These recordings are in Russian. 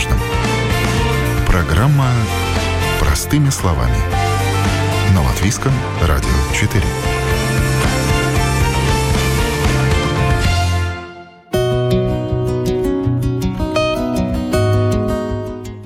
важном. Программа «Простыми словами». На Латвийском радио 4.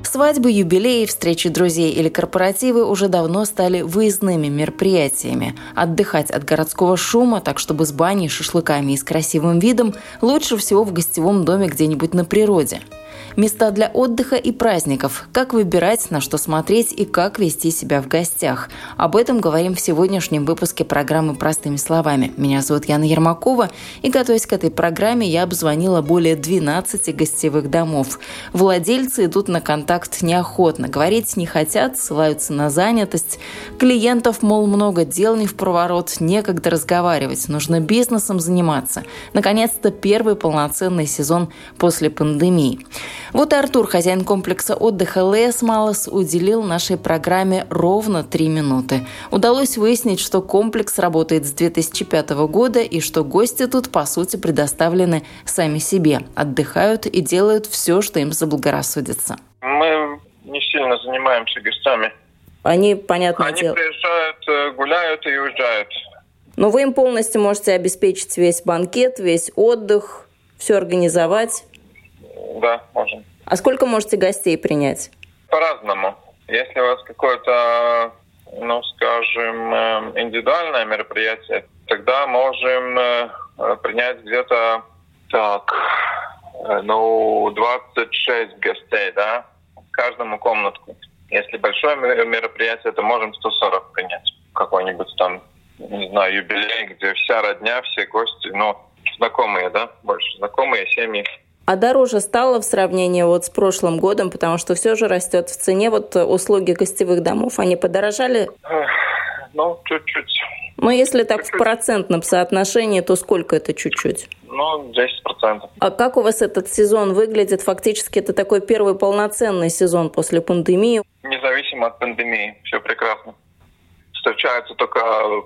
Свадьбы, юбилеи, встречи друзей или корпоративы уже давно стали выездными мероприятиями. Отдыхать от городского шума, так чтобы с баней, шашлыками и с красивым видом, лучше всего в гостевом доме где-нибудь на природе – места для отдыха и праздников, как выбирать, на что смотреть и как вести себя в гостях. Об этом говорим в сегодняшнем выпуске программы «Простыми словами». Меня зовут Яна Ермакова, и, готовясь к этой программе, я обзвонила более 12 гостевых домов. Владельцы идут на контакт неохотно, говорить не хотят, ссылаются на занятость. Клиентов, мол, много дел не в проворот, некогда разговаривать, нужно бизнесом заниматься. Наконец-то первый полноценный сезон после пандемии. Вот и Артур, хозяин комплекса отдыха Лес Малос, уделил нашей программе ровно три минуты. Удалось выяснить, что комплекс работает с 2005 года и что гости тут, по сути, предоставлены сами себе, отдыхают и делают все, что им заблагорассудится. Мы не сильно занимаемся гостями. Они, понятно Они дело... приезжают, э, гуляют и уезжают. Но вы им полностью можете обеспечить весь банкет, весь отдых, все организовать. Да, можем. А сколько можете гостей принять? По-разному. Если у вас какое-то, ну, скажем, э, индивидуальное мероприятие, тогда можем э, принять где-то так, э, ну, 26 гостей, да, каждому комнатку. Если большое мероприятие, то можем 140 принять. Какой-нибудь там, не знаю, юбилей, где вся родня, все гости, ну, знакомые, да, больше знакомые семьи. А дороже стало в сравнении вот с прошлым годом, потому что все же растет в цене. Вот услуги гостевых домов, они подорожали? Ну, чуть-чуть. Ну, если так чуть-чуть. в процентном соотношении, то сколько это чуть-чуть? Ну, 10%. А как у вас этот сезон выглядит? Фактически это такой первый полноценный сезон после пандемии. Независимо от пандемии, все прекрасно. Встречаются только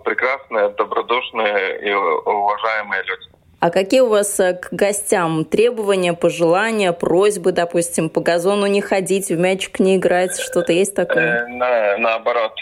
прекрасные, добродушные и уважаемые люди. А какие у вас э, к гостям требования, пожелания, просьбы, допустим, по газону не ходить, в мячик не играть, что-то есть такое? Э, на, наоборот,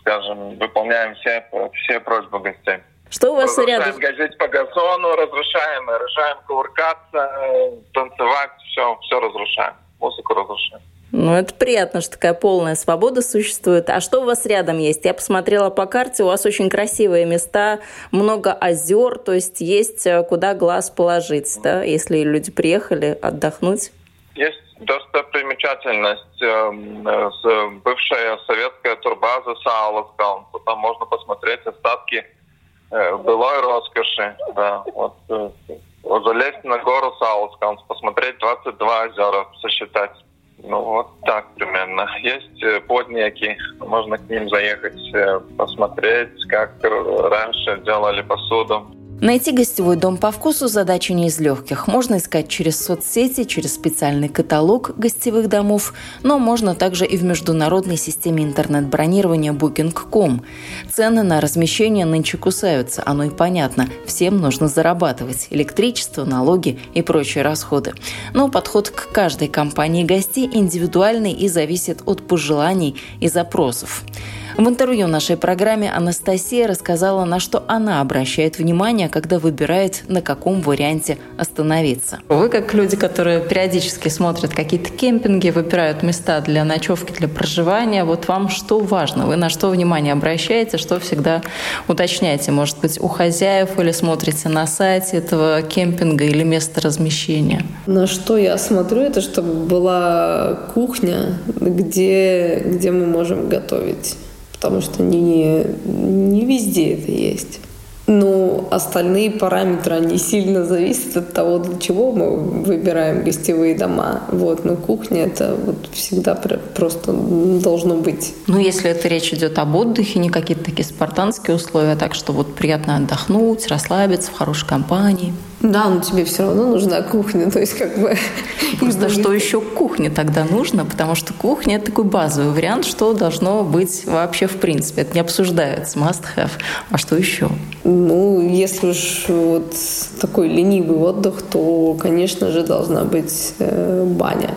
скажем, выполняем все, все просьбы гостей. Что у вас рядом? газить по газону, разрешаем, разрешаем кувыркаться, э, танцевать, все, все разрушаем, музыку разрушаем. Ну, это приятно, что такая полная свобода существует. А что у вас рядом есть? Я посмотрела по карте, у вас очень красивые места, много озер, то есть есть э, куда глаз положить, да, если люди приехали отдохнуть? Есть достопримечательность, э, бывшая советская турбаза Сауловскалн. Там можно посмотреть остатки э, былой роскоши. Да, вот, залезть на гору Сауловскалн, посмотреть 22 озера, сосчитать. Ну, вот так примерно. Есть э, подняки, можно к ним заехать, э, посмотреть, как раньше делали посуду. Найти гостевой дом по вкусу – задача не из легких. Можно искать через соцсети, через специальный каталог гостевых домов, но можно также и в международной системе интернет-бронирования Booking.com. Цены на размещение нынче кусаются, оно и понятно. Всем нужно зарабатывать – электричество, налоги и прочие расходы. Но подход к каждой компании гостей индивидуальный и зависит от пожеланий и запросов. В интервью нашей программе Анастасия рассказала, на что она обращает внимание, когда выбирает, на каком варианте остановиться. Вы, как люди, которые периодически смотрят какие-то кемпинги, выбирают места для ночевки, для проживания, вот вам что важно? Вы на что внимание обращаете, что всегда уточняете? Может быть, у хозяев или смотрите на сайте этого кемпинга или места размещения? На что я смотрю, это чтобы была кухня, где, где мы можем готовить потому что не, не везде это есть. Но остальные параметры, они сильно зависят от того, для чего мы выбираем гостевые дома. Вот, но кухня это вот всегда просто должно быть. Ну, если это речь идет об отдыхе, не какие-то такие спартанские условия, так что вот приятно отдохнуть, расслабиться в хорошей компании. Да, но тебе все равно нужна кухня, то есть как бы... Просто что еще кухне тогда нужно, потому что кухня – это такой базовый вариант, что должно быть вообще в принципе. Это не обсуждается, must have. А что еще? Ну, если уж вот такой ленивый отдых, то, конечно же, должна быть э, баня.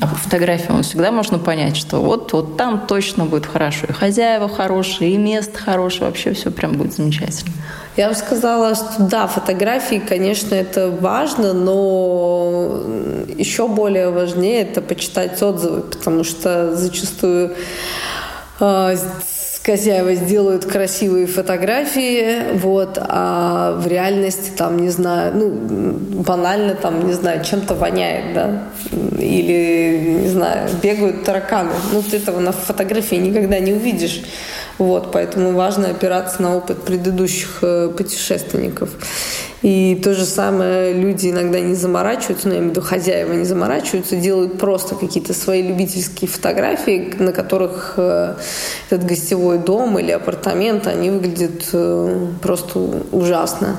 А по фотографии он всегда можно понять, что вот, вот там точно будет хорошо. И хозяева хорошие, и место хорошее, вообще все прям будет замечательно. Я бы сказала, что да, фотографии, конечно, это важно, но еще более важнее это почитать отзывы, потому что зачастую э, хозяева сделают красивые фотографии, вот, а в реальности там, не знаю, ну, банально там, не знаю, чем-то воняет, да, или, не знаю, бегают тараканы. Ну, ты этого на фотографии никогда не увидишь. Вот, поэтому важно опираться на опыт предыдущих э, путешественников. И то же самое люди иногда не заморачиваются, ну, я имею в виду хозяева не заморачиваются, делают просто какие-то свои любительские фотографии, на которых э, этот гостевой дом или апартамент, они выглядят э, просто ужасно.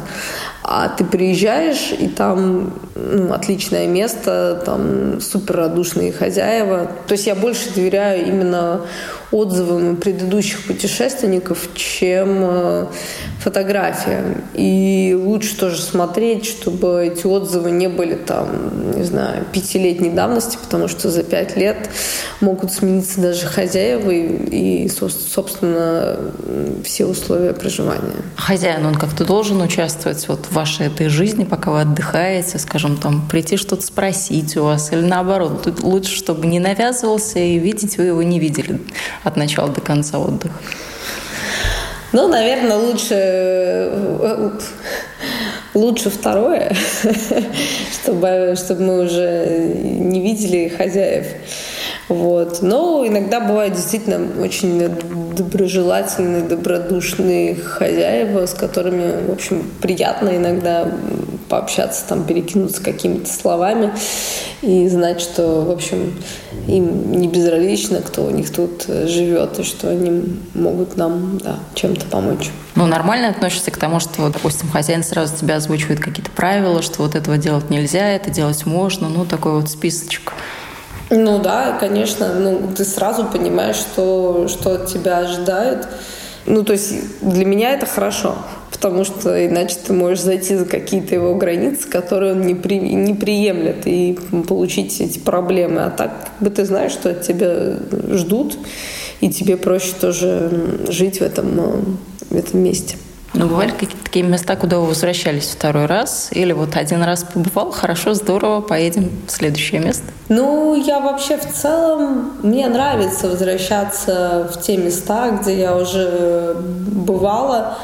А ты приезжаешь, и там ну, отличное место, там супер радушные хозяева. То есть я больше доверяю именно отзывам предыдущих путешественников, чем э, фотографиям. И лучше тоже смотреть, чтобы эти отзывы не были там, не знаю, пятилетней давности, потому что за пять лет могут смениться даже хозяева и, и собственно, все условия проживания. Хозяин, он как-то должен участвовать вот в вашей этой жизни, пока вы отдыхаете, скажем, там, прийти что-то спросить у вас, или наоборот, лучше, чтобы не навязывался и видеть вы его не видели от начала до конца отдыха? Ну, наверное, лучше, лучше второе, чтобы, чтобы мы уже не видели хозяев. Вот. Но иногда бывают действительно очень доброжелательные, добродушные хозяева, с которыми, в общем, приятно иногда пообщаться, там, перекинуться какими-то словами и знать, что, в общем, им не безразлично, кто у них тут живет, и что они могут нам да, чем-то помочь. Ну, нормально относишься к тому, что, допустим, хозяин сразу тебя озвучивает какие-то правила, что вот этого делать нельзя, это делать можно, ну, такой вот списочек. Ну да, конечно, ну ты сразу понимаешь, что, что от тебя ожидают. Ну, то есть для меня это хорошо, потому что иначе ты можешь зайти за какие-то его границы, которые он не, при, не приемлет, и получить эти проблемы. А так как бы ты знаешь, что от тебя ждут, и тебе проще тоже жить в этом, в этом месте. Ну, бывали какие-то такие места, куда вы возвращались второй раз? Или вот один раз побывал, хорошо, здорово, поедем в следующее место? Ну, я вообще в целом, мне нравится возвращаться в те места, где я уже бывала,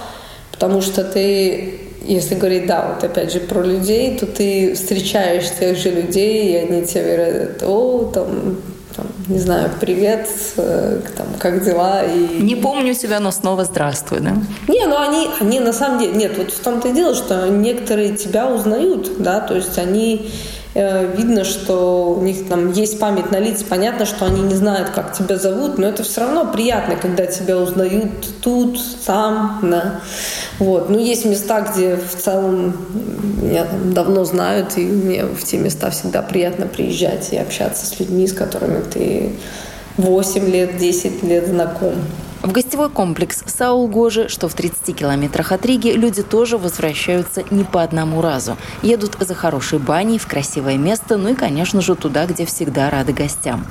потому что ты если говорить, да, вот опять же про людей, то ты встречаешь тех же людей, и они тебе говорят, о, там, там, не знаю, привет, э, там, как дела? И... Не помню себя, но снова здравствуй, да? Не, ну они, они на самом деле, нет, вот в том-то и дело, что некоторые тебя узнают, да, то есть они видно, что у них там есть память на лица, понятно, что они не знают, как тебя зовут, но это все равно приятно, когда тебя узнают тут, там, да. Вот. Ну, есть места, где в целом меня там давно знают, и мне в те места всегда приятно приезжать и общаться с людьми, с которыми ты 8 лет, 10 лет знаком. В гостевой комплекс Саул-Гожи, что в 30 километрах от Риги, люди тоже возвращаются не по одному разу. Едут за хорошей баней в красивое место, ну и, конечно же, туда, где всегда рады гостям.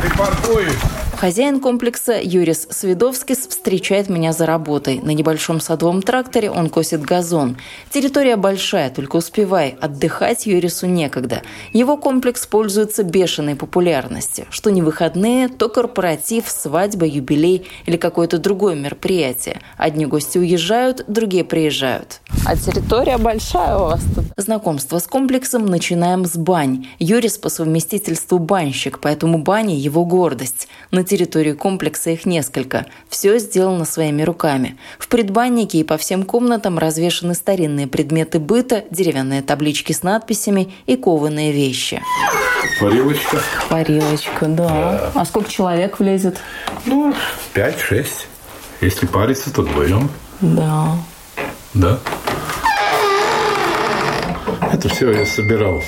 Припаркуюсь. Хозяин комплекса Юрис Свидовскис встречает меня за работой. На небольшом садовом тракторе он косит газон. Территория большая, только успевай. Отдыхать Юрису некогда. Его комплекс пользуется бешеной популярностью. Что не выходные, то корпоратив, свадьба, юбилей или какое-то другое мероприятие. Одни гости уезжают, другие приезжают. А территория большая у вас тут? Знакомство с комплексом начинаем с бань. Юрис по совместительству банщик, поэтому бани – его гордость. На территории комплекса их несколько. Все сделано своими руками. В предбаннике и по всем комнатам развешаны старинные предметы быта, деревянные таблички с надписями и кованые вещи. Парилочка. Парилочка, да. да. А сколько человек влезет? Ну, пять-шесть. Если париться, то вдвоем. Да. Да. Это все я собирал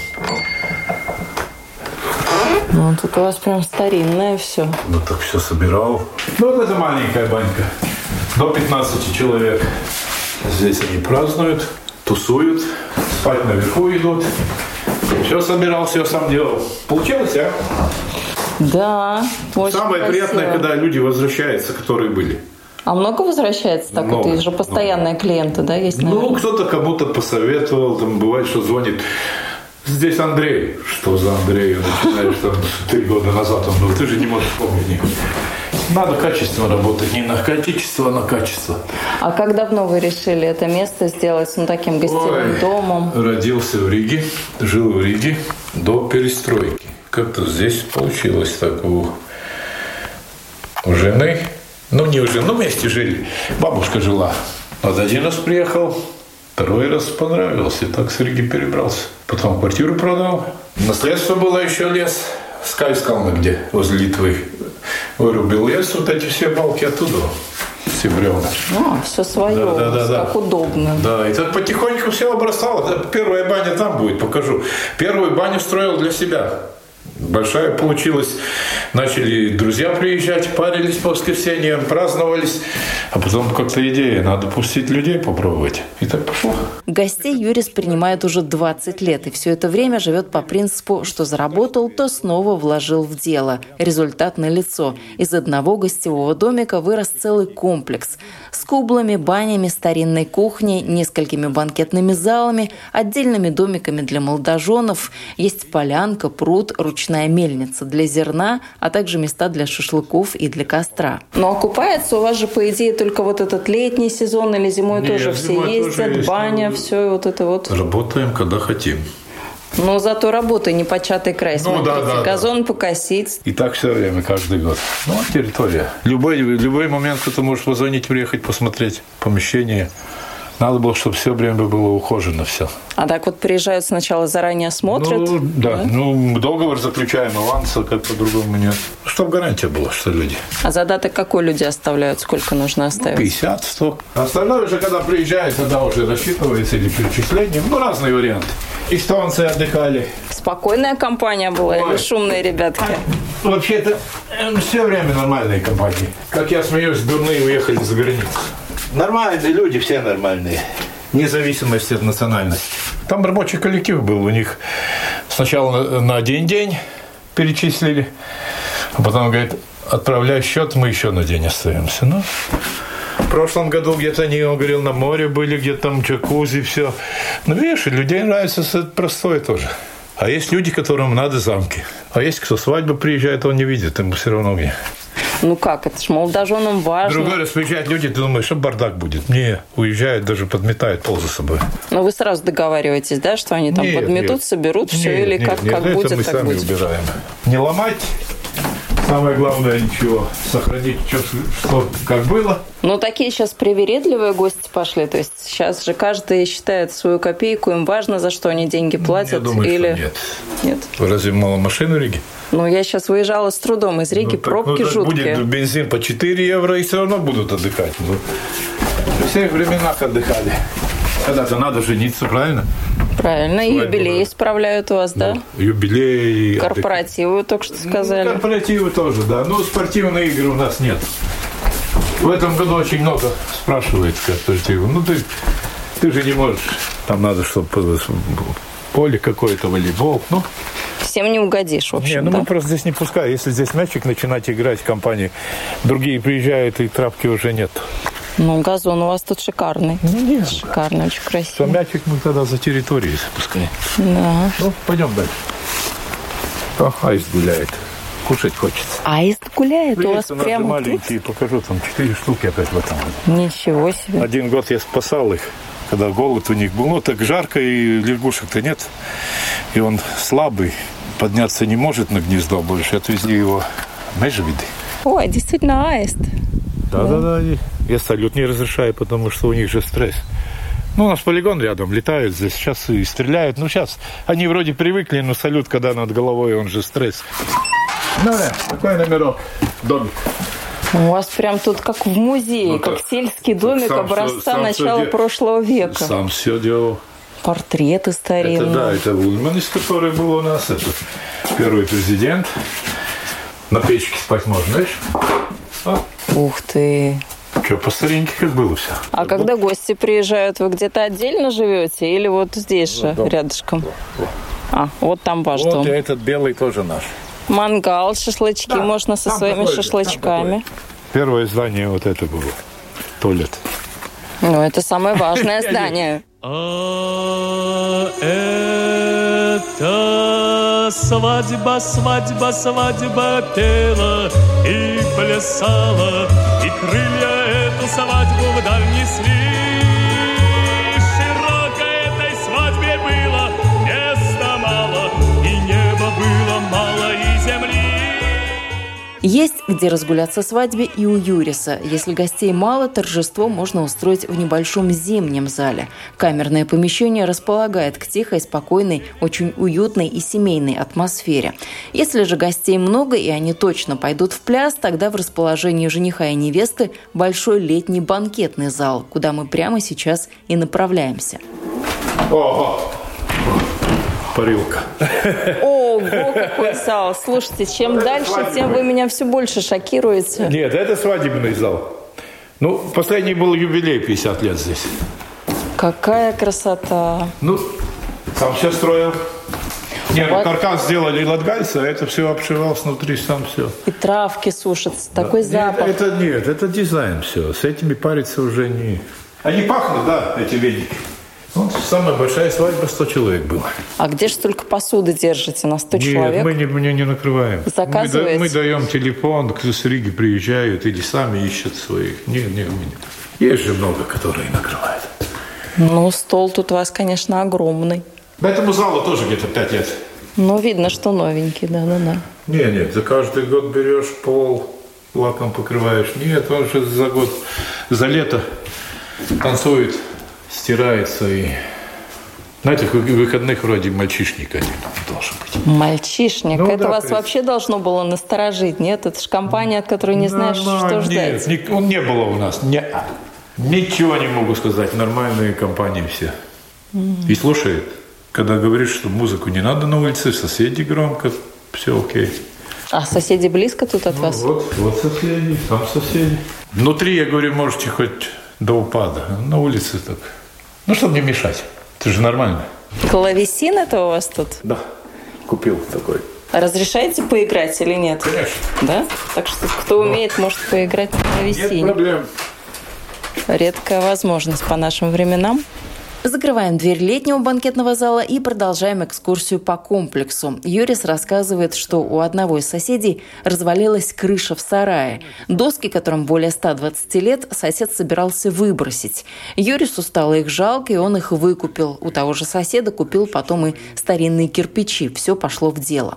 ну, тут у вас прям старинное все. Ну, так все собирал. Ну, вот это маленькая банька. До 15 человек. Здесь они празднуют, тусуют, спать наверху идут. Все собирал, все сам делал. Получилось, а? Да, очень Самое красиво. приятное, когда люди возвращаются, которые были. А много возвращается так много, вот? Есть же постоянные много. клиенты, да, есть? Наверное? Ну, кто-то кому-то посоветовал, там бывает, что звонит. Здесь Андрей. Что за Андрей? Начинаешь там три года назад. Он говорит, ты же не можешь помнить. Надо качественно работать, не на количество, а на качество. А как давно вы решили это место сделать ну, таким гостевым Ой, домом? Родился в Риге, жил в Риге до перестройки. Как-то здесь получилось так у, у жены. Ну, не у жены, ну, вместе жили. Бабушка жила. Вот один раз приехал, второй раз понравился. И так с Риги перебрался. Потом квартиру продал. Наследство было еще лес. Скай сказал, где, возле Литвы вырубил лес, вот эти все балки оттуда все бревна. А, все свое, да, да, да, как да. удобно. Да, и так потихоньку все обрастало. Первая баня там будет, покажу. Первую баню строил для себя большая получилась. Начали друзья приезжать, парились по воскресеньям, праздновались. А потом как-то идея, надо пустить людей попробовать. И так пошло. Гостей Юрис принимает уже 20 лет. И все это время живет по принципу, что заработал, то снова вложил в дело. Результат на лицо. Из одного гостевого домика вырос целый комплекс. С кублами, банями, старинной кухней, несколькими банкетными залами, отдельными домиками для молодоженов. Есть полянка, пруд, ручная мельница для зерна, а также места для шашлыков и для костра. Но окупается у вас же, по идее, только вот этот летний сезон или зимой Нет, тоже все ездят, есть, баня, ну, все вот это вот? Работаем, когда хотим. Но зато работа непочатый край. Ну, Смотрите, да, да, газон да. покосить. И так все время, каждый год. Ну, территория. Любой, любой момент кто-то может позвонить, приехать, посмотреть помещение. Надо было, чтобы все время было ухожено все. А так вот приезжают сначала заранее смотрят? Ну, да. да. Ну, договор заключаем, аванса как по-другому нет. Чтобы гарантия была, что люди. А задаток какой люди оставляют? Сколько нужно оставить? Ну, 50, 100. Остальное уже, когда приезжает, тогда уже рассчитывается или перечислением. Ну, разные варианты. Эстонцы отдыхали. Спокойная компания была Ой. или шумные ребятки? А, вообще-то э, все время нормальные компании. Как я смеюсь, дурные уехали за границу. Нормальные люди, все нормальные. Вне зависимости от национальности. Там рабочий коллектив был. У них сначала на один день перечислили, а потом, говорит, отправляй счет, мы еще на день остаемся. Ну, в прошлом году где-то они, он говорил, на море были, где-то там джакузи, все. Ну, видишь, людей нравится это простое тоже. А есть люди, которым надо замки. А есть кто свадьбу приезжает, он не видит, ему все равно где. Ну как, это ж молодоженам важно. Другой раз приезжают люди, ты думаешь, что бардак будет. Не, уезжают, даже подметают пол за собой. Но вы сразу договариваетесь, да, что они там нет, подметут, нет. соберут нет, все, или нет, как, нет, как это будет, мы так сами будет? убираем. Не ломать, Самое главное ничего, сохранить, что, что как было. Ну, такие сейчас привередливые гости пошли. То есть сейчас же каждый считает свою копейку, им важно, за что они деньги платят. Я думаю, или... что нет. Нет. Разве мало машин в Риге? Ну, я сейчас выезжала с трудом из Риги, ну, пробки ну, жуткие. Будет бензин по 4 евро, и все равно будут отдыхать. Ну, в всех временах отдыхали. Когда-то надо жениться, правильно? Правильно. И юбилеи справляют у вас, да? Ну, юбилеи. Корпоративы отдых... только что сказали. Ну, корпоративы тоже, да. Но спортивные игры у нас нет. В этом году очень много спрашивает корпоративы. Ну, ты, ты же не можешь. Там надо, чтобы поле какое-то, волейбол. Ну, Всем не угодишь, в общем. Не, ну да? мы просто здесь не пускаем. Если здесь мячик начинать играть в компании, другие приезжают, и травки уже нет. Ну, газон у вас тут шикарный. Ну, нет. Шикарный, очень красивый. Что мячик мы тогда за территорией запускаем. Да. Ну, пойдем дальше. О, аист гуляет. Кушать хочется. Аист гуляет Есть у вас у прямо маленькие, тут? покажу, там четыре штуки опять в этом. Ничего себе. Один год я спасал их когда голод у них был. Ну, так жарко, и лягушек-то нет. И он слабый, подняться не может на гнездо больше. Отвезли его межвиды. Ой, действительно аист. Да-да-да. Я салют не разрешаю, потому что у них же стресс. Ну, у нас полигон рядом, летают здесь, сейчас и стреляют. Ну, сейчас они вроде привыкли, но салют, когда над головой, он же стресс. Ну, да, такой номерок, домик. У вас прям тут как в музее, ну, как сельский домик сам образца сам начала прошлого века. Сам все делал. Портреты старинные. Это, да, это Ульманис, который был у нас. Это первый президент. На печке спать можно, знаешь? А. Ух ты. Что, по старинке как было все. А как когда гости приезжают, вы где-то отдельно живете или вот здесь же, да, рядышком? Да. А, вот там ваш Вот дом. и этот белый тоже наш. Мангал, шашлычки Да, можно со своими такое шашлычками. Первое здание вот это было. Туалет. Ну, это самое важное здание. А это свадьба, свадьба, свадьба пела и плясала, и крылья свадьбу вдаль несли. Есть где разгуляться свадьбе и у Юриса. Если гостей мало, торжество можно устроить в небольшом зимнем зале. Камерное помещение располагает к тихой, спокойной, очень уютной и семейной атмосфере. Если же гостей много и они точно пойдут в пляс, тогда в расположении жениха и невесты большой летний банкетный зал, куда мы прямо сейчас и направляемся. Ого! Парилка. Ого, какой зал! Слушайте, чем дальше, тем вы меня все больше шокируете. Нет, это свадебный зал. Ну, последний был юбилей 50 лет здесь. Какая красота! Ну, сам все строил. Не, ну, Вот. каркас сделали латгальцы, а это все обшивал снутри сам все. И травки сушатся, такой запах. Нет, это нет, это дизайн все. С этими париться уже не... Они пахнут, да, эти веники. Ну, самая большая свадьба 100 человек было. А где же столько посуды держите на 100 Нет, человек? мы не, мы не накрываем. Заказываете? Мы, да- мы даем телефон, кто с Риги приезжают или сами ищут своих. Нет, нет, мы не. Есть же много, которые накрывают. Ну, стол тут у вас, конечно, огромный. Этому залу тоже где-то 5 лет. Ну, видно, что новенький, да-да-да. Нет, нет, за каждый год берешь пол, лаком покрываешь. Нет, он же за год, за лето танцует, стирается и... На этих вы- выходных вроде мальчишник один должен быть. Мальчишник. Ну это да, вас есть- вообще должно было насторожить, нет? Это же компания, от которой не знаешь, Нормально. что ждать. Нет, он не было у нас. Не, ничего не могу сказать. Нормальные компании все. И слушает. Когда говоришь, что музыку не надо на улице, соседи громко, все окей. А соседи близко тут от Ну, вас? вот, вот соседи, там соседи. Внутри, я говорю, можете хоть до упада. На улице так. Ну, чтобы не мешать. Это же нормально. Клавесин это у вас тут? Да, купил такой. Разрешаете поиграть или нет? Конечно. Да? Так что кто умеет, может поиграть на Нет клавесине. проблем. Редкая возможность по нашим временам. Закрываем дверь летнего банкетного зала и продолжаем экскурсию по комплексу. Юрис рассказывает, что у одного из соседей развалилась крыша в сарае. Доски, которым более 120 лет, сосед собирался выбросить. Юрису стало их жалко, и он их выкупил. У того же соседа купил потом и старинные кирпичи. Все пошло в дело.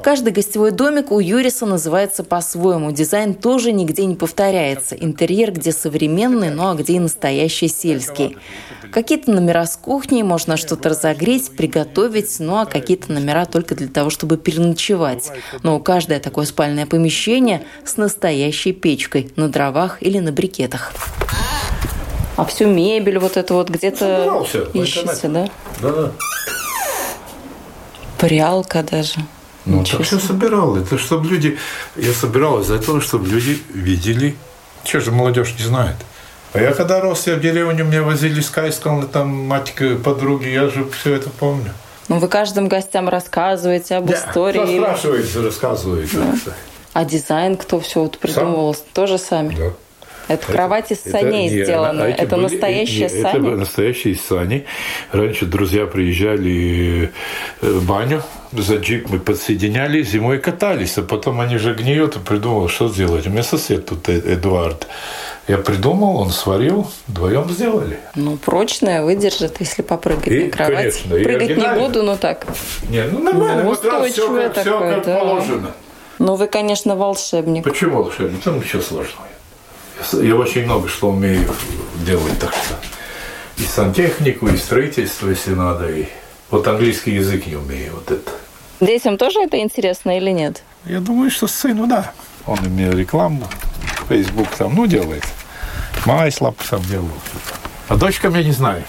Каждый гостевой домик у Юриса называется по-своему. Дизайн тоже нигде не повторяется. Интерьер где современный, ну а где и настоящий сельский. Какие-то номера с кухней, можно что-то разогреть, приготовить, ну а какие-то номера только для того, чтобы переночевать. Но каждое такое спальное помещение с настоящей печкой на дровах или на брикетах. А всю мебель вот это вот где-то по ищете, да? интернету. Да-да. Прялка даже. Ну, Ничего так все собирал. Это чтобы люди... Я собирал из-за того, чтобы люди видели. Че же молодежь не знает? А я когда рос, я в деревню, меня возили с Кайском, там мать подруги, я же все это помню. Ну, вы каждым гостям рассказываете об Кто истории. спрашивает, рассказывает. А дизайн кто все вот придумывал? Тоже сами? Да. Это кровать из саней не, сделана. а эти Это были- настоящие не, сани? Это настоящие сани. Раньше друзья приезжали э, в баню, за джип мы подсоединяли, зимой катались, а потом они же гниют, и придумал, что сделать. У меня сосед тут Э- Эдуард. Я придумал, он сварил, вдвоем сделали. Ну, прочная, выдержит, если попрыгать И, на кровать. конечно, Прыгать не буду, но так. Не, ну нормально, Ну, вот все устойчивое как, всё такое, как да. положено. Ну, вы, конечно, волшебник. Почему волшебно? Там ничего сложного. Я очень много что умею делать, так что и сантехнику, и строительство, если надо, и вот английский язык не умею, вот это. Детям тоже это интересно или нет? Я думаю, что сыну, да. Он мне рекламу, Facebook там, ну, делает. Майслап там делал. А дочкам я не знаю.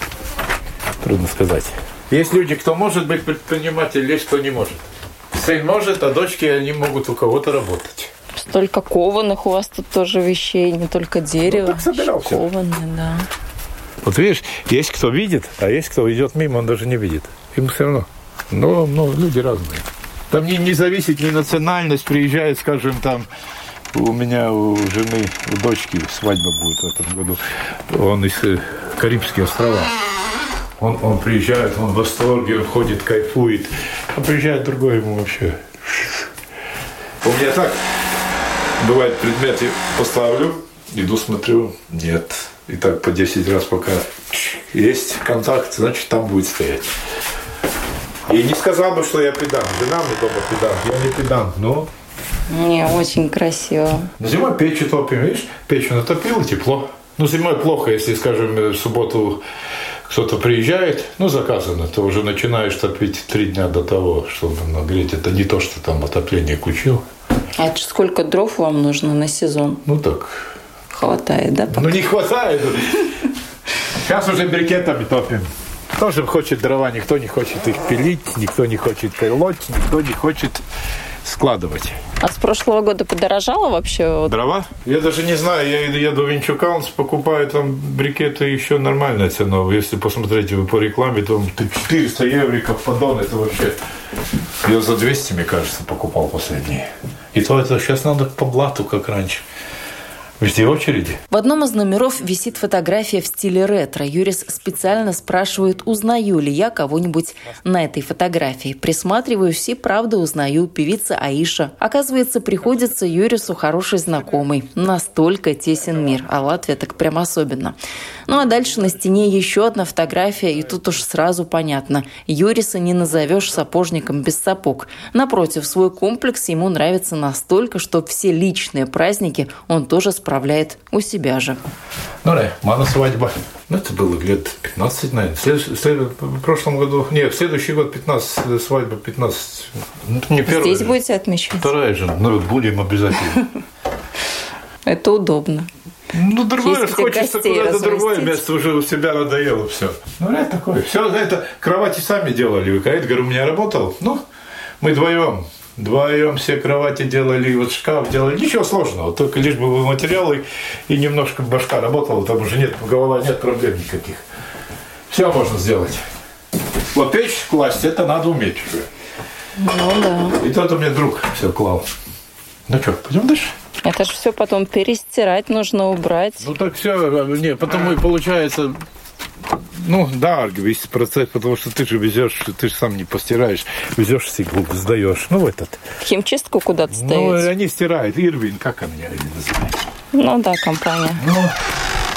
Трудно сказать. Есть люди, кто может быть предпринимателем, есть кто не может. Сын может, а дочки, они могут у кого-то работать. Столько кованых у вас тут тоже вещей, не только дерево. Ну, так собирал. Кованые, да. Вот видишь, есть кто видит, а есть кто идет мимо, он даже не видит. Ему все равно. Но, но люди разные. Там не, не зависит ни национальность, приезжает, скажем, там у меня у жены, у дочки свадьба будет в этом году. Он из э, Карибских острова. Он, он приезжает, он в восторге, он ходит, кайфует. А приезжает другой ему вообще. У меня так, бывает, предметы поставлю, иду смотрю, нет. И так по 10 раз пока есть контакт, значит, там будет стоять. И не сказал бы, что я педант. Жена мне дома педант. Я не педант, но... Не, очень красиво. Зимой печь топим, видишь? Печь натопил и тепло. Ну, зимой плохо, если, скажем, в субботу кто-то приезжает, ну, заказано, ты уже начинаешь топить три дня до того, чтобы нагреть. Это не то, что там отопление включил. А это сколько дров вам нужно на сезон? Ну, так. Хватает, да? Пока? Ну, не хватает. Сейчас уже брикетами топим. Тоже хочет дрова, никто не хочет их пилить, никто не хочет колоть, никто не хочет складывать. А с прошлого года подорожало вообще? Дрова? Я даже не знаю, я еду в Винчукаунс, покупаю там брикеты еще нормальная цена. Если посмотреть по рекламе, то 400 евриков поддон, это вообще... Я за 200, мне кажется, покупал последние. И то это сейчас надо по блату, как раньше. Везде очереди. В одном из номеров висит фотография в стиле ретро. Юрис специально спрашивает, узнаю ли я кого-нибудь на этой фотографии. Присматриваюсь и правда узнаю певица Аиша. Оказывается, приходится Юрису хороший знакомый. Настолько тесен мир, а Латвия так прям особенно. Ну а дальше на стене еще одна фотография, и тут уж сразу понятно. Юриса не назовешь сапожником без сапог. Напротив, свой комплекс ему нравится настолько, что все личные праздники он тоже справляет у себя же. Ну да, мана свадьба. Ну, это было лет 15, наверное. След- след- в прошлом году, нет, в следующий год 15, свадьба 15. Ну, не первая Здесь будете отмечать? Вторая же. Ну, будем обязательно. Это удобно. Ну, другое, хочется куда-то другое место, уже у себя надоело все. Ну, это такое. Все, это кровати сами делали. Говорю, у меня работал. Ну, мы вдвоем. Вдвоем все кровати делали, вот шкаф делали. Ничего сложного, только лишь бы материалы и немножко башка работала, там уже нет, голова нет проблем никаких. Все можно сделать. Вот печь класть, это надо уметь уже. Ну да. И тот у меня друг все клал. Ну что, пойдем дальше? Это же все потом перестирать нужно, убрать. Ну так все, не, потому и получается, ну да, весь процесс, потому что ты же везешь, ты же сам не постираешь, везешь сиглу, сдаешь. Ну в этот. В химчистку куда-то Ну ставить? они стирают, Ирвин, как они называют? Ну да, компания. Ну,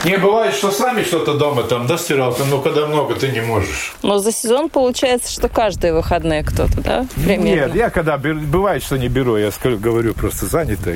не бывает, что сами что-то дома там, да, стиралка, но когда много, ты не можешь. Но за сезон получается, что каждые выходные кто-то, да? Примерно. Нет, я когда бывает, что не беру, я говорю, просто занято.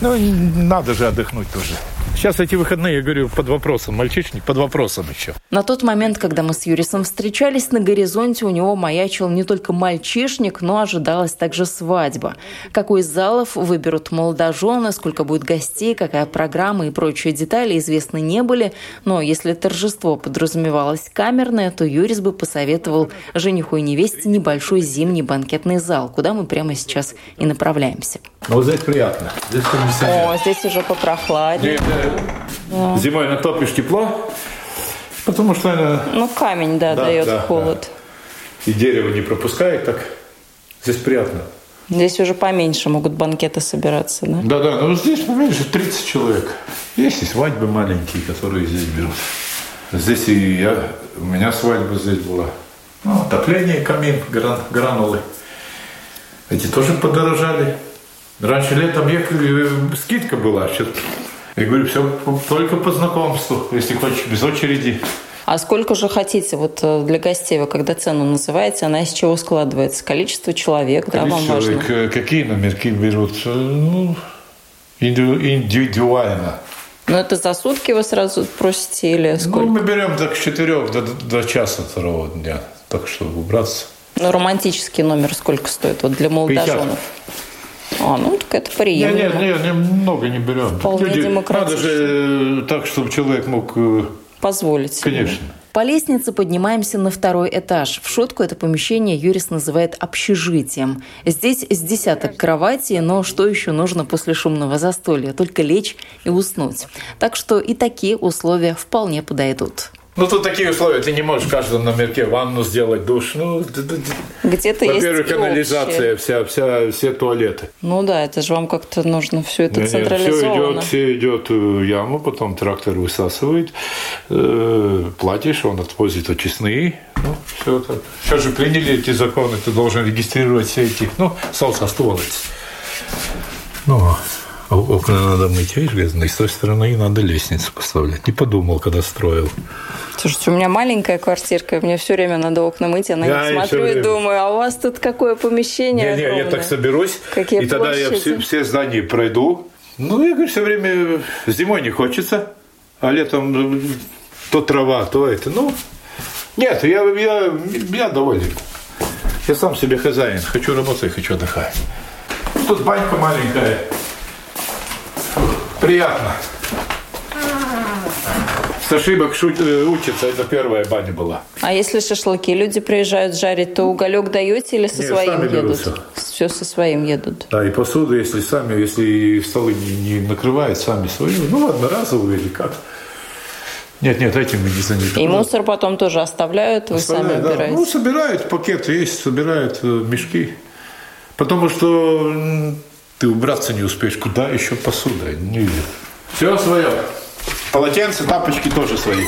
Ну, н- надо же отдохнуть тоже. Сейчас эти выходные, я говорю, под вопросом. Мальчишник под вопросом еще. На тот момент, когда мы с Юрисом встречались, на горизонте у него маячил не только мальчишник, но ожидалась также свадьба. Какой из залов выберут молодожены, сколько будет гостей, какая программа и прочие детали известны не были. Но если торжество подразумевалось камерное, то Юрис бы посоветовал жениху и невесте небольшой зимний банкетный зал, куда мы прямо сейчас и направляемся. Ну, вот здесь приятно. Здесь кондиционер. О, здесь уже попрохладнее. Где Зимой натопишь тепло, потому что она Ну, камень, да, Да, дает да, холод. и дерево не пропускает, так здесь приятно. Здесь уже поменьше могут банкеты собираться, да? Да-да, ну здесь поменьше 30 человек. Есть и свадьбы маленькие, которые здесь берут. Здесь и я, у меня свадьба здесь была. Ну, отопление, камин, гран- гранулы. Эти тоже подорожали. Раньше летом ехали, э, скидка была. Сейчас, я говорю, все только по знакомству, если хочешь, без очереди. А сколько же хотите вот э, для гостей, вы когда цену называете, она из чего складывается? Количество человек, да, вам Количество важно? человек, э, какие номерки берут? Э, Ну, инди- индивидуально. Ну, это за сутки вы сразу просите или Ну, сколько? мы берем до 4 до, до часа второго дня, так чтобы убраться. Ну, романтический номер сколько стоит вот для молодоженов? А, ну, так это приемлемо. не, не, не, много не берем. Вполне надо демократично. же э, так, чтобы человек мог, э, Позволить себе. конечно. По лестнице поднимаемся на второй этаж. В шутку это помещение Юрис называет общежитием. Здесь с десяток кроватей, но что еще нужно после шумного застолья? Только лечь и уснуть. Так что и такие условия вполне подойдут. Ну, тут такие условия, ты не можешь в каждом номерке ванну сделать, душ. Ну, Где-то есть во-первых, канализация, вся, вся, все туалеты. Ну да, это же вам как-то нужно все это Нет, централизованно. Все идет, все идет в яму, потом трактор высасывает, э, платишь, он отвозит очистные. Ну, все так. Сейчас же приняли эти законы, ты должен регистрировать все эти, ну, соцостоловец. Ну, окна надо мыть, видишь, грязные. С той стороны надо лестницу поставлять. Не подумал, когда строил. Слушайте, у меня маленькая квартирка, мне все время надо окна мыть, я на них и смотрю и думаю, а у вас тут какое помещение Не, не, я так соберусь, Какие и тогда я площади. все, все здания пройду. Ну, я говорю, все время зимой не хочется, а летом ну, то трава, то это. Ну, нет, я, я, я доволен. Я сам себе хозяин. Хочу работать, хочу отдыхать. Тут банька маленькая. Приятно. С ошибок шут- э, учится. Это первая баня была. А если шашлыки люди приезжают жарить, то уголек даете или со Не, своим сами едут? Все со своим едут. Да, и посуду, если сами, если столы не, не накрывают сами свою, ну, одноразовую или как. Нет, нет, этим мы не заняты. И мусор потом тоже оставляют, вы сами Оставляют, да. убираете. Ну, собирают, пакет есть, собирают э, мешки. Потому что ты убраться не успеешь. Куда еще посуда? Не видно. Все свое. Полотенца, тапочки тоже свои.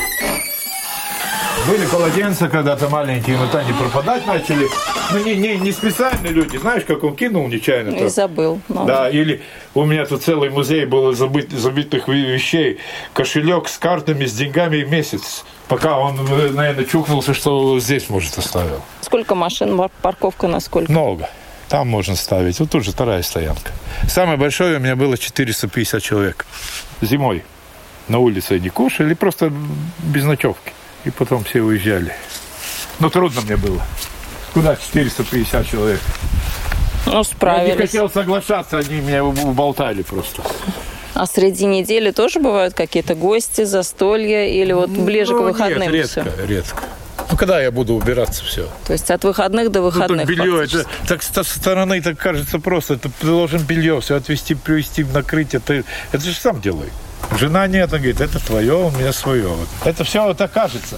Были полотенца когда-то маленькие, вот они пропадать начали. Ну, не, не, не специальные люди. Знаешь, как он кинул нечаянно. И так. забыл. Ну, Да, или у меня тут целый музей был забыт, забытых ве- вещей. Кошелек с картами, с деньгами месяц. Пока он, э, наверное, чухнулся, что здесь, может, оставил. Сколько машин, пар- парковка на сколько? Много. Там можно ставить. Вот тут же вторая стоянка. Самое большое у меня было 450 человек. Зимой. На улице они кушали, просто без ночевки. И потом все уезжали. Но трудно мне было. Куда 450 человек? Ну, Я не справились. хотел соглашаться, они меня уболтали просто. А среди недели тоже бывают какие-то гости, застолья или вот ближе Ну, к выходным Нет, редко, редко. Ну, когда я буду убираться, все. То есть от выходных до Ну, выходных так белье, это, так со стороны так кажется просто. Ты должен белье все отвезти, привезти, накрыть. Это, это же сам делай. Жена нет, она говорит, это твое, у меня свое. Вот. Это все вот так кажется.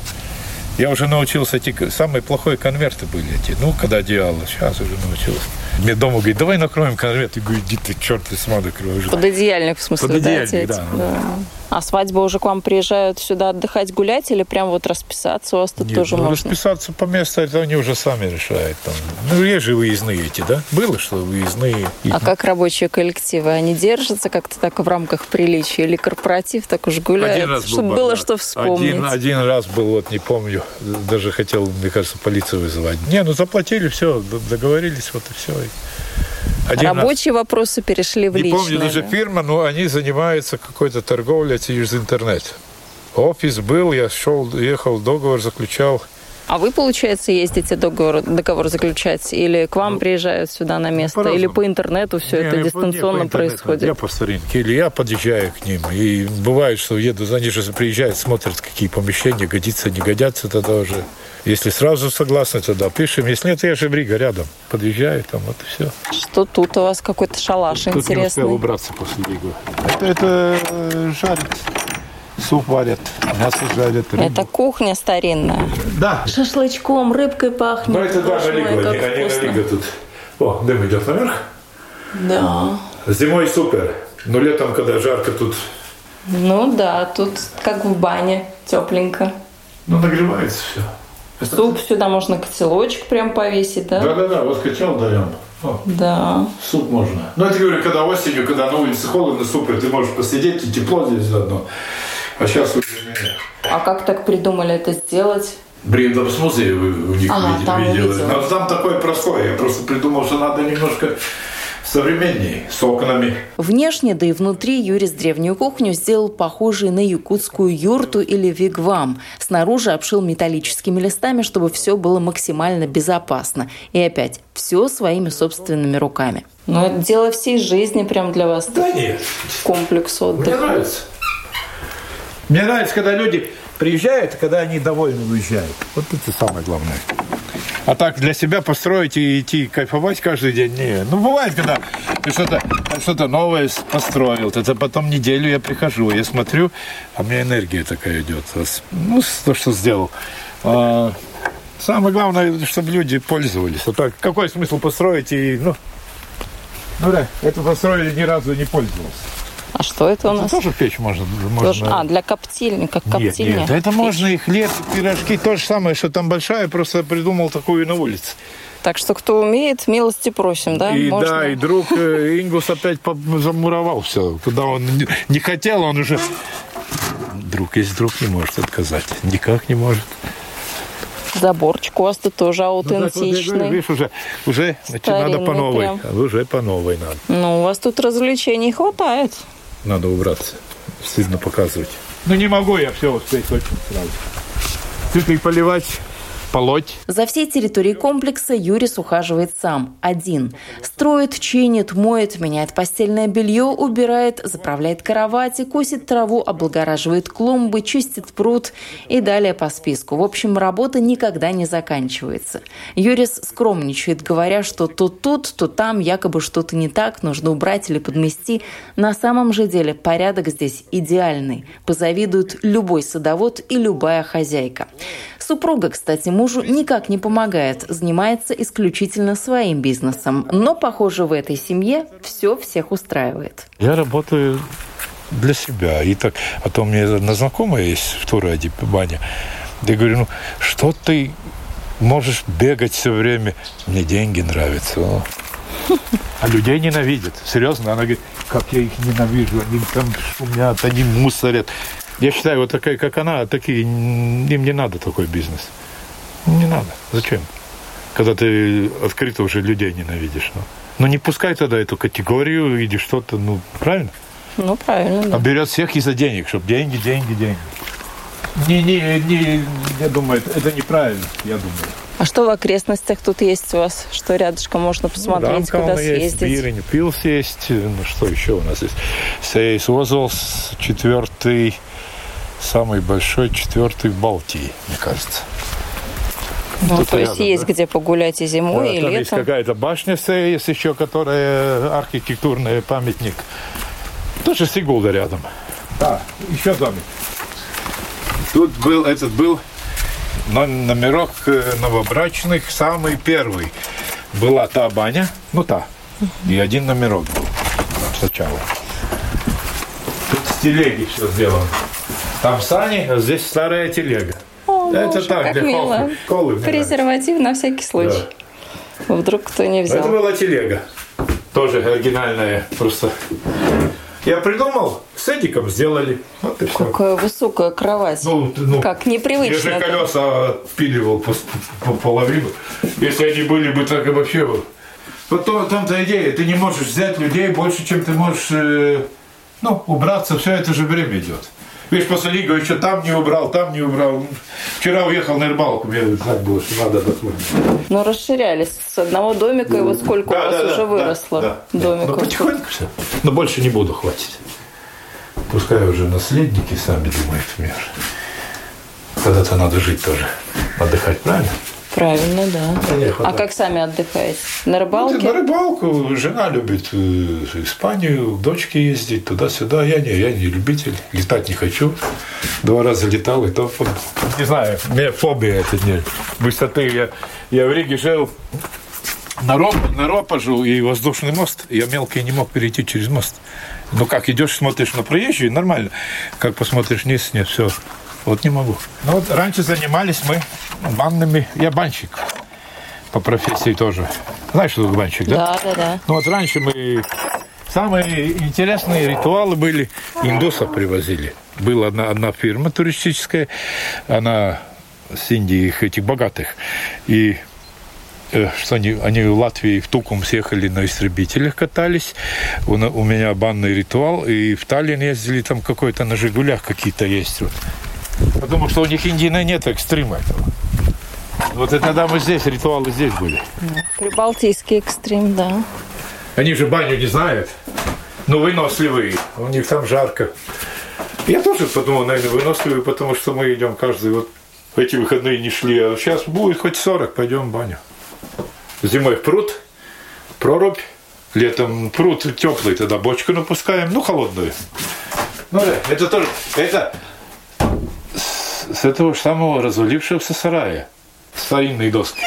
Я уже научился, эти самые плохие конверты были эти. Ну, когда одеяло, сейчас уже научился. Мне дома говорит, давай накроем конверт. Я говорю, иди ты, черт, ты сама накроешь. Пододеяльник, в смысле, Пододеяльник, да, эти? да, А свадьба уже к вам приезжают сюда отдыхать, гулять или прям вот расписаться? У вас тут Нет, тоже ну, можно? расписаться по месту, это они уже сами решают. Там. Ну, есть же выездные эти, да? Было, что выездные. А как рабочие коллективы? Они держатся как-то так в рамках приличия? Или корпоратив так уж гуляет? Один раз был чтобы было что вспомнить. Один, один раз был, вот не помню, даже хотел, мне кажется, полицию вызывать. Не, ну заплатили, все, договорились, вот и все. Один раз- Рабочие вопросы перешли в не личные. помню даже да? фирма, но они занимаются какой-то торговлей через интернет. Офис был, я шел, ехал, договор заключал. А вы, получается, ездите договор, договор заключать? Или к вам приезжают сюда на место? Ну, по-разному. или по интернету все Не, это не по- не дистанционно по происходит? Я по старинке. Или я подъезжаю к ним. И бывает, что еду, они же приезжают, смотрят, какие помещения годится, не годятся, тогда уже. Если сразу согласны, тогда пишем. Если нет, я же в Рига рядом. Подъезжаю, там вот и все. Что тут у вас какой-то шалаш Тут не интересный? успел убраться после Рига. Это, это жарят. Суп варят, мясо жарят. рыбу. Это кухня старинная. Да. Шашлычком, рыбкой пахнет. Ну, это на вкусно. Ригу тут. О, дым идет наверх. Да. Зимой супер. Но летом, когда жарко, тут Ну да, тут как в бане, тепленько. ну, нагревается все. Суп сюда можно котелочек прям повесить, да? Да-да-да, вот хотел даем. О, Да. суп можно. Ну, это говорю, когда осенью, когда на улице холодно, супер, ты можешь посидеть, и тепло здесь заодно. А сейчас уже не. А как так придумали это сделать? Бриндом с музея вы- у них Ага, видели. там увидела. Но там такое простое. Я просто придумал, что надо немножко современней, с окнами. Внешне, да и внутри Юрис древнюю кухню сделал похожей на якутскую юрту или вигвам. Снаружи обшил металлическими листами, чтобы все было максимально безопасно. И опять, все своими собственными руками. Но это дело всей жизни прям для вас. Да нет, Комплекс мне отдыха. нравится. Мне нравится, когда люди приезжают, когда они довольны уезжают. Вот это самое главное. А так для себя построить и идти кайфовать каждый день, не. Ну, бывает, когда что-то что-то новое построил. Это потом неделю я прихожу, я смотрю, а у меня энергия такая идет. Ну, то, что сделал. А, самое главное, чтобы люди пользовались. А так, какой смысл построить и, ну, ну да, это построили, ни разу не пользовался. А что это у нас? Это тоже печь можно. Тоже, А, для коптильни, как коптильня. Нет, нет, это печь. можно и хлеб, и пирожки, то же самое, что там большая, просто придумал такую на улице. Так что кто умеет, милости просим, да? И Можно? да, и друг э, Ингус опять замуровал все. Куда он не хотел, он уже... Друг есть друг, не может отказать. Никак не может. Заборчик у вас тут тоже аутентичный. Ну, говорю, видишь, уже, уже значит, надо по новой. Прям. Уже по новой надо. Ну, у вас тут развлечений хватает. Надо убраться. Стыдно показывать. Ну, не могу я все успеть очень сразу. Цветы поливать, полоть. За всей территорией комплекса Юрис ухаживает сам, один. Строит, чинит, моет, меняет постельное белье, убирает, заправляет кровати, косит траву, облагораживает клумбы, чистит пруд и далее по списку. В общем, работа никогда не заканчивается. Юрис скромничает, говоря, что то тут, то там якобы что-то не так, нужно убрать или подмести. На самом же деле порядок здесь идеальный. Позавидуют любой садовод и любая хозяйка. Супруга, кстати, мужу никак не помогает, занимается исключительно своим бизнесом. Но, похоже, в этой семье все всех устраивает. Я работаю для себя. И так, а то у меня одна знакомая есть в Тураде, баня. Я говорю, ну, что ты можешь бегать все время? Мне деньги нравятся. А людей ненавидят. Серьезно, она говорит, как я их ненавижу. Они там шумят, они мусорят. Я считаю, вот такая, как она, такие, им не надо такой бизнес. Не надо. Зачем? Когда ты открыто уже людей ненавидишь. Ну, ну не пускай тогда эту категорию или что-то, ну, правильно? Ну, правильно, да. А берет всех из-за денег, чтобы деньги, деньги, деньги. Не, не, не, я думаю, это неправильно, я думаю. А что в окрестностях тут есть у вас? Что рядышком можно посмотреть, ну, куда съездить? Есть, Бирень, Пилс есть, ну что еще у нас есть? Сейс Озолс, четвертый самый большой четвертый в Балтии, мне кажется. Ну, Тут то есть рядом, есть да? где погулять и зимой, да, и там летом. есть какая-то башня есть еще, которая архитектурный памятник. Тоже Сигулда рядом. Да, еще домик. Тут был, этот был номерок э, новобрачных, самый первый. Была та баня, ну та, и один номерок был сначала. Тут с телеги все сделано. Там сани, а здесь старая телега. О, Это боже, так, для мило. колы. Презерватив на всякий случай. Да. Вдруг кто не взял. Это была телега. Тоже оригинальная. Просто я придумал, с Эдиком сделали. Вот и все. Какая высокая кровать. Ну, ну, как непривычно. Я же колеса отпиливал по, по половину. Если они были бы так и вообще... Потом там-то идея, ты не можешь взять людей больше, чем ты можешь э, ну, убраться, все это же время идет. Видишь, после лига еще там не убрал, там не убрал. Вчера уехал на рыбалку, мне знать было, что надо посмотреть. Ну, расширялись с одного домика, и вот сколько да, у вас да, уже да, выросло да, домиков. Ну, потихоньку все. Но больше не буду, хватит. Пускай уже наследники сами думают, мир. Когда-то надо жить тоже, отдыхать, правильно? Правильно, да. Поехал, а как сами отдыхаете? На рыбалке? Ну, на рыбалку. Жена любит э, Испанию, дочки ездить туда-сюда. Я не, я не любитель. Летать не хочу. Два раза летал, и то, не знаю, у меня фобия это не высоты. Я, я в Риге жил на, Роп, на Ропажу и воздушный мост. Я мелкий не мог перейти через мост. Ну как, идешь, смотришь на проезжий, нормально. Как посмотришь вниз, нет, все, вот не могу. Ну вот раньше занимались мы банными. Я банщик по профессии тоже. Знаешь, что такое банщик, да? Да, да, да. Ну вот раньше мы самые интересные ритуалы были. Индусов привозили. Была одна, одна фирма туристическая, она с Индии, этих богатых. И э, что они, они в Латвии в Тукум съехали на истребителях, катались. У, у меня банный ритуал. И в Таллин ездили, там какой-то на «Жигулях» какие-то есть. Вот. Потому что у них Индии нет экстрима этого. Вот это тогда мы здесь, ритуалы здесь были. Прибалтийский экстрим, да. Они же баню не знают. Но выносливые. У них там жарко. Я тоже подумал, наверное, выносливые, потому что мы идем каждый вот эти выходные не шли, а сейчас будет хоть 40, пойдем в баню. Зимой в пруд, прорубь, Летом пруд теплый, тогда бочку напускаем, ну, холодную. Ну, да, это тоже, это с, этого же самого развалившегося сарая. Старинные доски.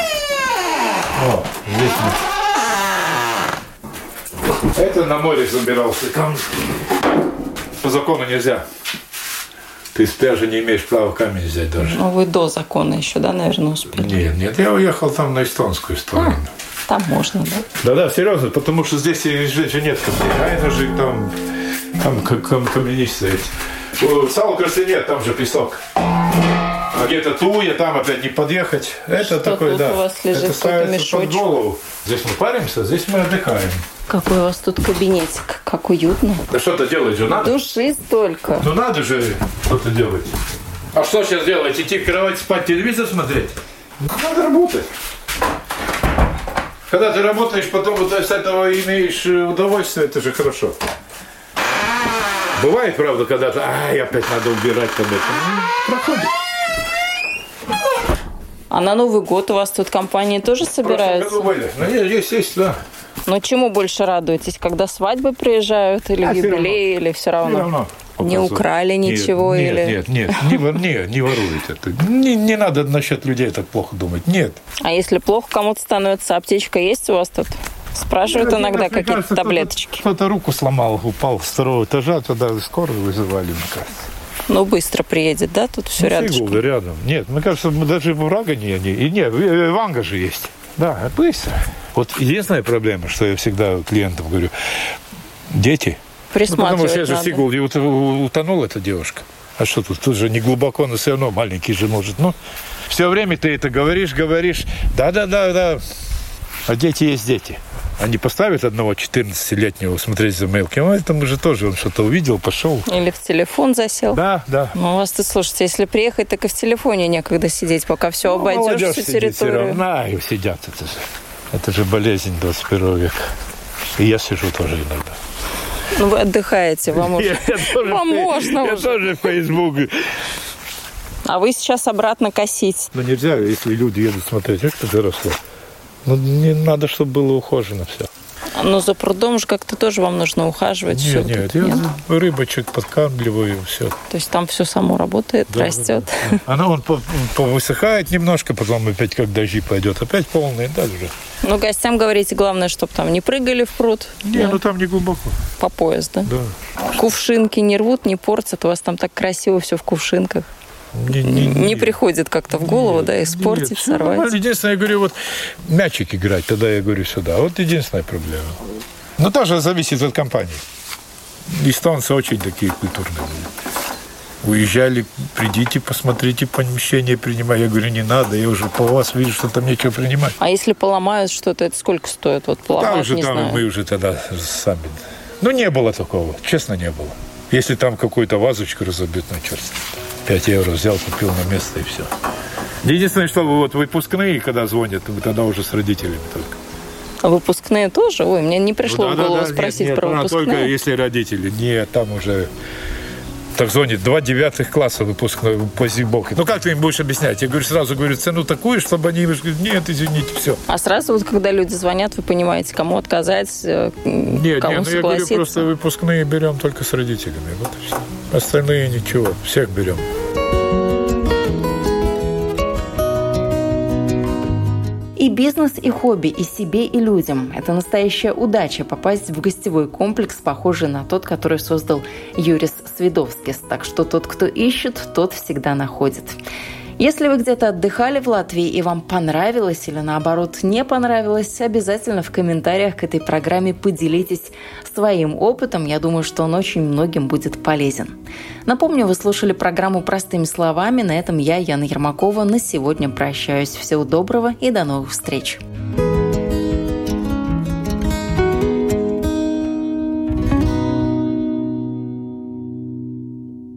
О, здесь мы. Это на море забирался. Там по закону нельзя. Ты с пляжа не имеешь права камень взять даже. Ну, вы до закона еще, да, наверное, успели? Нет, нет, я уехал там на эстонскую сторону. Там можно, да? Да-да, серьезно, потому что здесь и же нет камней. А это же там, там как кам- каменистые. В Салкарсе нет, там же песок. А где-то Туя, там опять не подъехать. Это Что такой, да. у вас лежит? это ставится под голову. Здесь мы паримся, здесь мы отдыхаем. Какой у вас тут кабинетик, как уютно. Да что-то делать же надо. Души столько. Ну надо же что-то делать. А что сейчас делать? Идти в кровать спать, телевизор смотреть? Ну, Надо работать. Когда ты работаешь, потом вот с этого имеешь э, удовольствие, это же хорошо. Бывает, правда, когда-то, ай, опять надо убирать там это. Проходит. А на Новый год у вас тут компании тоже В прошлом собираются? году были. Ну, есть, есть, есть, да. Но чему больше радуетесь, когда свадьбы приезжают или А, всё юбилеи, или все равно? Все равно. Не украли Нет, ничего нет, или... Нет, нет, не, вор- не, не воруют это. Не, не надо насчет людей так плохо думать. Нет. А если плохо кому-то становится, аптечка есть у вас тут? Спрашивают Нет, иногда какие-то кто-то- таблеточки. Кто-то руку сломал, упал с второго этажа, тогда скорую вызывали, мне кажется. Ну, быстро приедет, да? Тут все Ну. Сигулда рядом. Нет, мне кажется, мы даже в Рагане они. И нет, в Ванга же есть. Да, быстро. Вот единственная проблема, что я всегда клиентам говорю, дети. Ну, потому Присматривать что я же надо. Сигулде ут- утонула эта девушка. А что тут? Тут же не глубоко, но все равно маленький же может. Ну, все время ты это говоришь, говоришь. Да-да-да, да. А дети есть дети. Они поставят одного 14-летнего смотреть за мелким, а этому же тоже он что-то увидел, пошел. Или в телефон засел. Да, да. Ну, у вас тут, слушайте, если приехать, так и в телефоне некогда сидеть, пока все Ну, обойдешь, всю территорию. равно. А, и сидят. Это же, это же болезнь 21 века. И я сижу тоже иногда. Ну, вы отдыхаете, вам уже. Вам можно Я уже. тоже в Facebook. А вы сейчас обратно косить. Но нельзя, если люди едут смотреть, видишь, как заросло. Ну, не надо, чтобы было ухожено все. Но за прудом же как-то тоже вам нужно ухаживать. Нет, вот нет, я рыбочек подкармливаю, все. То есть там все само работает, растет. Она он по- повысыхает немножко, потом опять, как дожди пойдет, опять полный, да, уже. Ну, гостям говорите, главное, чтобы там не прыгали в пруд Не, да, ну там не глубоко. по пояс, да? Да. Кувшинки не рвут, не портят. У вас там так красиво все в кувшинках. Не, не- Не не- приходит как-то в голову, да, Нет, испортить, всё нормально. сорвать. Единственное, я говорю, вот мячик играть, тогда я говорю сюда. Вот единственная проблема. Но тоже зависит от компании. Эстонцы очень такие культурные были. Уезжали, придите, посмотрите помещение, принимай. Я говорю, не надо, я уже по вас вижу, что там нечего принимать. А если поломают что-то, это сколько стоит? Вот поломают, уже не там знаю. мы уже тогда сами. Ну, не было такого, честно, не было. Если там какую-то вазочку разобьют, ну, черт. 5 евро взял, купил на место и все. Единственное, что вот выпускные, когда звонят, тогда уже с родителями только. А выпускные тоже? Ой, мне не пришло Ну, в да, голову да, да, спросить нет, нет, про ну, а выпускные. Только если родители. Нет, там уже... Так звонит, два девятых класса выпускной по зимбоке. Ну, как ты им будешь объяснять? Я говорю, сразу говорю, цену такую, чтобы они говорят, нет, извините, все. А сразу, вот, когда люди звонят, вы понимаете, кому отказать, э, Нет, кому нет, ну, я говорю, согласиться. просто выпускные берем только с родителями. Вот и все. Остальные ничего, всех берем. И бизнес, и хобби, и себе, и людям. Это настоящая удача попасть в гостевой комплекс, похожий на тот, который создал Юрис Свидовскис. Так что тот, кто ищет, тот всегда находит. Если вы где-то отдыхали в Латвии и вам понравилось или наоборот не понравилось, обязательно в комментариях к этой программе поделитесь своим опытом. Я думаю, что он очень многим будет полезен. Напомню, вы слушали программу «Простыми словами». На этом я, Яна Ермакова, на сегодня прощаюсь. Всего доброго и до новых встреч.